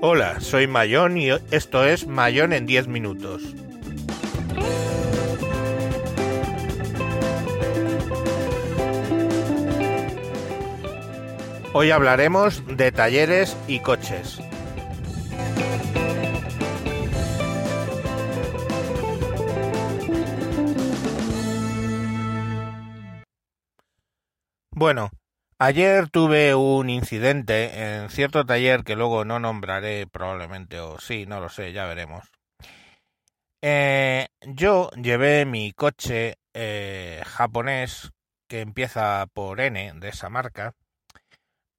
Hola, soy Mayón y esto es Mayón en 10 minutos. Hoy hablaremos de talleres y coches. Bueno, ayer tuve un incidente en cierto taller que luego no nombraré probablemente, o sí, no lo sé, ya veremos. Eh, yo llevé mi coche eh, japonés que empieza por N de esa marca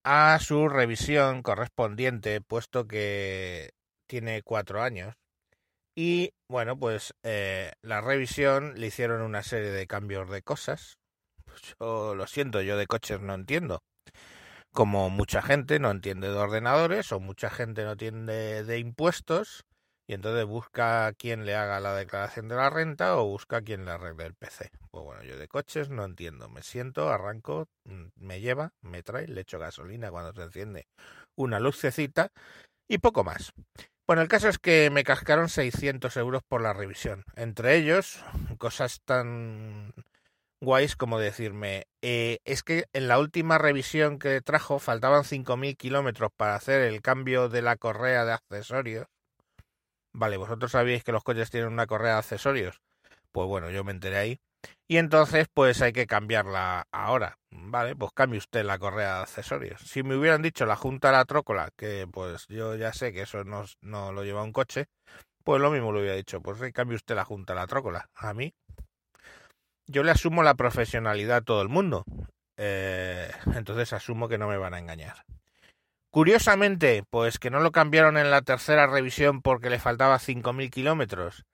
a su revisión correspondiente, puesto que tiene cuatro años. Y bueno, pues eh, la revisión le hicieron una serie de cambios de cosas, yo lo siento, yo de coches no entiendo. Como mucha gente no entiende de ordenadores o mucha gente no entiende de impuestos y entonces busca a quien le haga la declaración de la renta o busca a quien le arregle el PC. Pues bueno, yo de coches no entiendo. Me siento, arranco, mm, me lleva, me trae, le echo gasolina cuando se enciende una lucecita y poco más. Bueno, el caso es que me cascaron 600 euros por la revisión. Entre ellos, cosas tan guays como decirme, eh, es que en la última revisión que trajo faltaban 5.000 kilómetros para hacer el cambio de la correa de accesorios. Vale, vosotros sabéis que los coches tienen una correa de accesorios. Pues bueno, yo me enteré ahí. Y entonces, pues hay que cambiarla ahora. Vale, pues cambie usted la correa de accesorios. Si me hubieran dicho la junta de la trócola, que pues yo ya sé que eso no, no lo lleva un coche, pues lo mismo lo hubiera dicho. Pues cambie usted la junta de la trócola. A mí, yo le asumo la profesionalidad a todo el mundo. Eh, entonces asumo que no me van a engañar. Curiosamente, pues que no lo cambiaron en la tercera revisión porque le faltaba 5.000 kilómetros.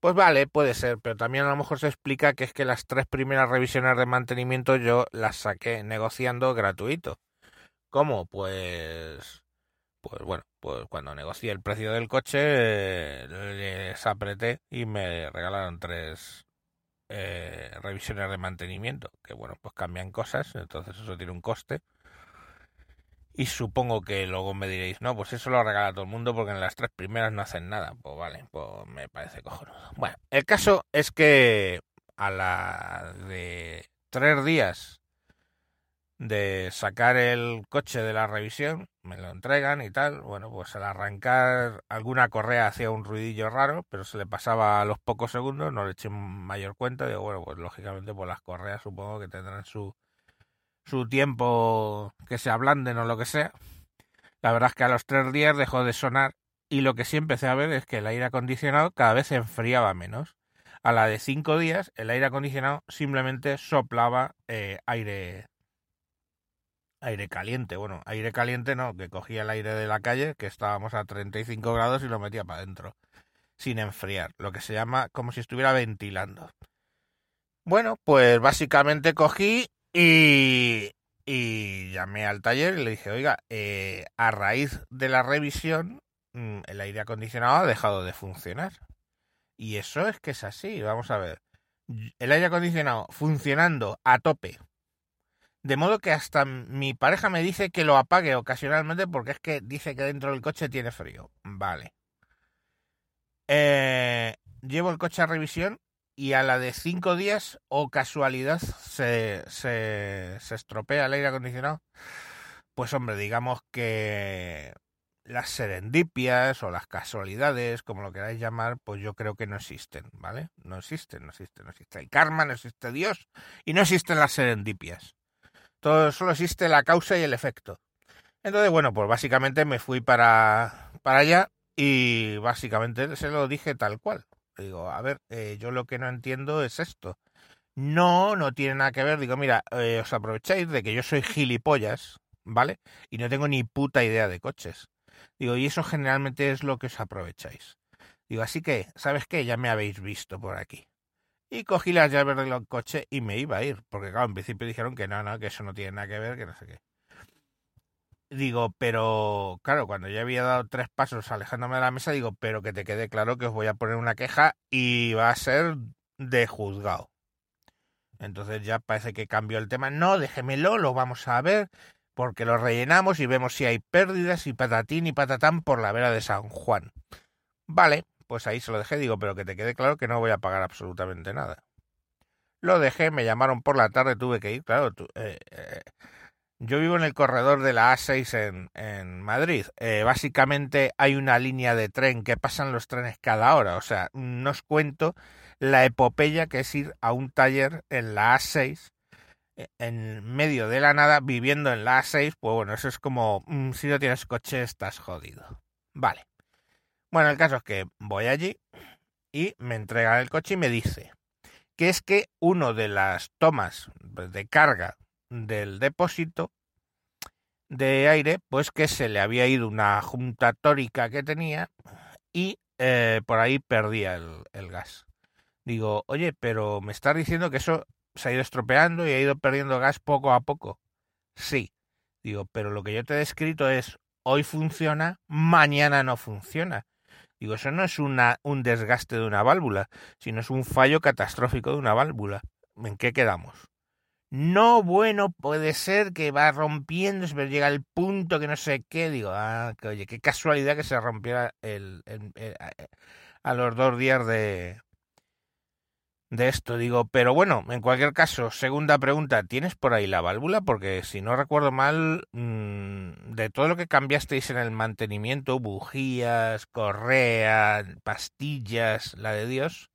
Pues vale, puede ser, pero también a lo mejor se explica que es que las tres primeras revisiones de mantenimiento yo las saqué negociando gratuito. ¿Cómo? Pues... Pues bueno, pues cuando negocié el precio del coche eh, les apreté y me regalaron tres, eh, revisiones de mantenimiento, que bueno, pues cambian cosas, entonces eso tiene un coste. Y supongo que luego me diréis, no, pues eso lo regala todo el mundo porque en las tres primeras no hacen nada. Pues vale, pues me parece cojonudo. Bueno, el caso es que a la de tres días de sacar el coche de la revisión, me lo entregan y tal. Bueno, pues al arrancar alguna correa hacía un ruidillo raro, pero se le pasaba a los pocos segundos, no le eché mayor cuenta. Digo, bueno, pues lógicamente pues las correas supongo que tendrán su, su tiempo que se ablanden o lo que sea. La verdad es que a los tres días dejó de sonar y lo que sí empecé a ver es que el aire acondicionado cada vez se enfriaba menos. A la de cinco días, el aire acondicionado simplemente soplaba eh, aire aire caliente. Bueno, aire caliente no, que cogía el aire de la calle, que estábamos a 35 grados y lo metía para adentro, sin enfriar, lo que se llama como si estuviera ventilando. Bueno, pues básicamente cogí y, y llamé al taller y le dije, oiga, eh, a raíz de la revisión, mm, el aire acondicionado ha dejado de funcionar. Y eso es que es así, vamos a ver. El aire acondicionado funcionando a tope de modo que hasta mi pareja me dice que lo apague ocasionalmente porque es que dice que dentro del coche tiene frío. Vale. Eh, llevo el coche a revisión y a la de cinco días o casualidad se, se, estropea el aire acondicionado. Pues hombre, digamos que las serendipias o las casualidades, como lo queráis llamar, pues yo creo que no existen, ¿vale? No existen, no existen, no existe el karma, no existe Dios y no existen las serendipias. Todo, solo existe la causa y el efecto. Entonces, bueno, pues básicamente me fui para, para allá y básicamente se lo dije tal cual. digo, a ver, eh, yo lo que no entiendo es esto. No, no tiene nada que ver. Digo, mira, eh, os aprovecháis de que yo soy gilipollas, ¿vale? Y no tengo ni puta idea de coches. Digo, y eso generalmente es lo que os aprovecháis. Digo, así que, ¿sabes qué? Ya me habéis visto por aquí. Y cogí las llaves del coche y me iba a ir. Porque, claro, en principio dijeron que no, no, que eso no tiene nada que ver, que no sé qué. Digo, pero, claro, cuando ya había dado tres pasos alejándome de la mesa, digo, pero que te quede claro que os voy a poner una queja y va a ser de juzgado. Entonces ya parece que cambió el tema. No, déjemelo, lo vamos a ver. porque lo rellenamos y vemos si hay pérdidas y patatín y patatán por la vera de San Juan. Vale, pues ahí se lo dejé, digo, pero que te quede claro que no voy a pagar absolutamente nada. Lo dejé, me llamaron por la tarde, tuve que ir, claro, eh, eh, yo vivo en el corredor de la A6 en, Madrid. Eh, básicamente hay una línea de tren que pasan los trenes cada hora. O sea, no os cuento la epopeya que es ir a un taller en la A6 e, en medio de la nada viviendo en la A6. Pues bueno, eso es como mm, si no tienes coche estás jodido. Vale. Bueno, el caso es que voy allí y me entregan el coche y me dice que es que uno de las tomas de carga del depósito de aire, pues que se le había ido una junta tórica que tenía y eh, por ahí perdía el, gas. Digo, oye, pero me estás diciendo que eso se ha ido estropeando y ha ido perdiendo gas poco a poco. Sí. Digo, pero lo que yo te he descrito es hoy funciona, mañana no funciona. Digo, eso no es una, un desgaste de una válvula, sino es un fallo catastrófico de una válvula. ¿En qué quedamos? No, bueno, puede ser que va rompiendo, pero llega el punto que no sé qué. Digo, ah, que oye, qué casualidad que se rompiera el, a los dos días de, de esto. Digo, pero bueno, en cualquier caso, segunda pregunta, ¿tienes por ahí la válvula? Porque si no recuerdo mal, mm, de todo lo que cambiasteis en el mantenimiento, bujías, correa, pastillas, la de Dios,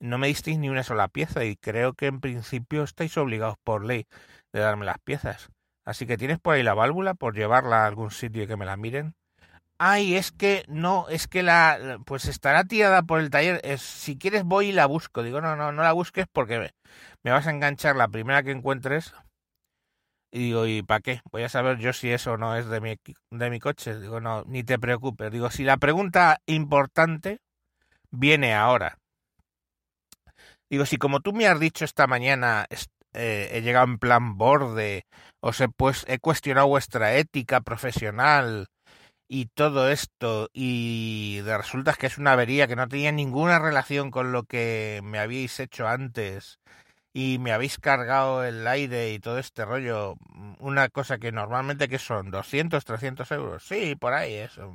no me disteis ni una sola pieza y creo que en principio estáis obligados por ley de darme las piezas. Así que tienes por ahí la válvula por llevarla a algún sitio y que me la miren. Ay, es que no, es que la pues estará tirada por el taller. Si quieres voy y la busco. Digo, no, no, no la busques porque me, me vas a enganchar la primera que encuentres. Y digo, ¿y para qué? Voy a saber yo si eso no es de mi, de mi coche. Digo, no, ni te preocupes. Digo, si la pregunta importante viene ahora. Digo, si como tú me has dicho esta mañana, eh, he llegado en plan borde, os he, pues, he cuestionado vuestra ética profesional y todo esto, y de resulta que es una avería que no tenía ninguna relación con lo que me habíais hecho antes, y me habéis cargado el aire y todo este rollo, una cosa que normalmente que son 200, 300 euros, sí, por ahí eso.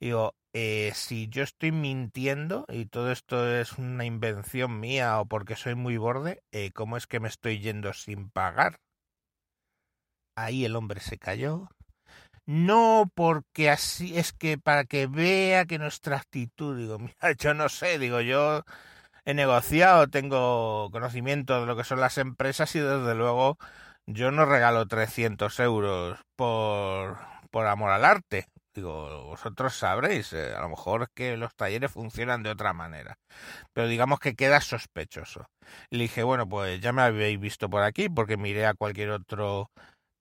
Digo, eh, si yo estoy mintiendo y todo esto es una invención mía o porque soy muy borde, eh, ¿cómo es que me estoy yendo sin pagar? Ahí el hombre se cayó. No, porque así es que para que vea que nuestra actitud, digo, mira, yo no sé, digo, yo he negociado, tengo conocimiento de lo que son las empresas y desde luego yo no regalo 300 euros por, por amor al arte. Digo, vosotros sabréis, eh, a lo mejor es que los talleres funcionan de otra manera, pero digamos que queda sospechoso. Y le dije, bueno, pues ya me habéis visto por aquí porque miré a cualquier otro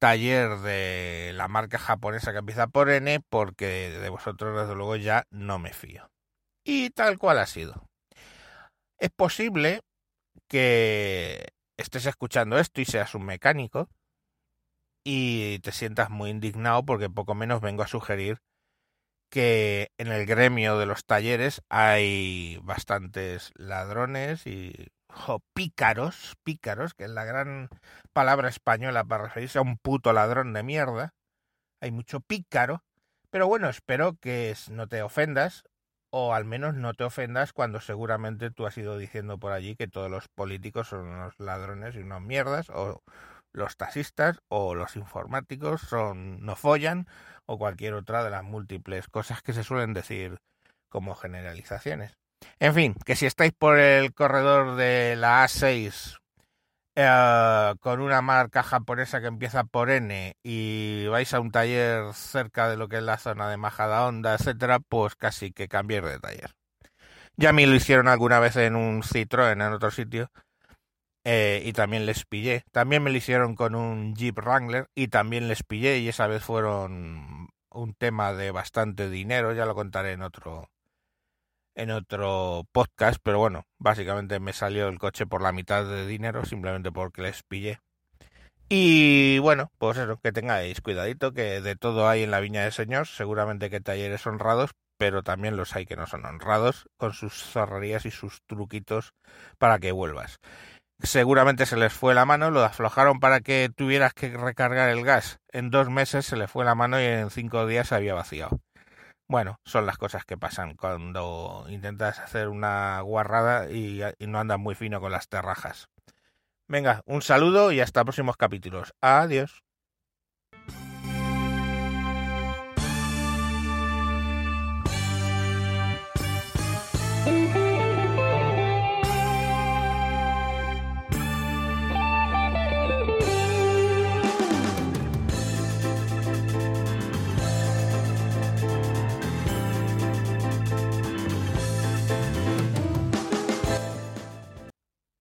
taller de la marca japonesa que empieza por N porque de vosotros desde luego ya no me fío. Y tal cual ha sido. Es posible que estés escuchando esto y seas un mecánico y te sientas muy indignado porque poco menos vengo a sugerir que en el gremio de los talleres hay bastantes ladrones y pícaros, pícaros, que es la gran palabra española para referirse a un puto ladrón de mierda. Hay mucho pícaro, pero bueno, espero que no te ofendas o al menos no te ofendas cuando seguramente tú has ido diciendo por allí que todos los políticos son unos ladrones y unos mierdas o los taxistas o los informáticos son no follan o cualquier otra de las múltiples cosas que se suelen decir como generalizaciones. En fin, que si estáis por el corredor de la A6 eh, con una marca japonesa que empieza por N y vais a un taller cerca de lo que es la zona de Majada Honda, etcétera, pues casi que cambiéis de taller. Ya a mí lo hicieron alguna vez en un Citroën en otro sitio eh, y también les pillé. También me lo hicieron con un Jeep Wrangler y también les pillé y esa vez fueron un tema de bastante dinero, ya lo contaré en otro en otro podcast, pero bueno, básicamente me salió el coche por la mitad de dinero simplemente porque les pillé. Y bueno, pues eso, que tengáis cuidadito, que de todo hay en la viña del Señor, seguramente que talleres honrados, pero también los hay que no son honrados, con sus zorrerías y sus truquitos para que vuelvas. Seguramente se les fue la mano, lo aflojaron para que tuvieras que recargar el gas. En dos meses se le fue la mano y en cinco días se había vaciado. Bueno, son las cosas que pasan cuando intentas hacer una guarrada y, y no andas muy fino con las terrajas. Venga, un saludo y hasta próximos capítulos. Adiós. You.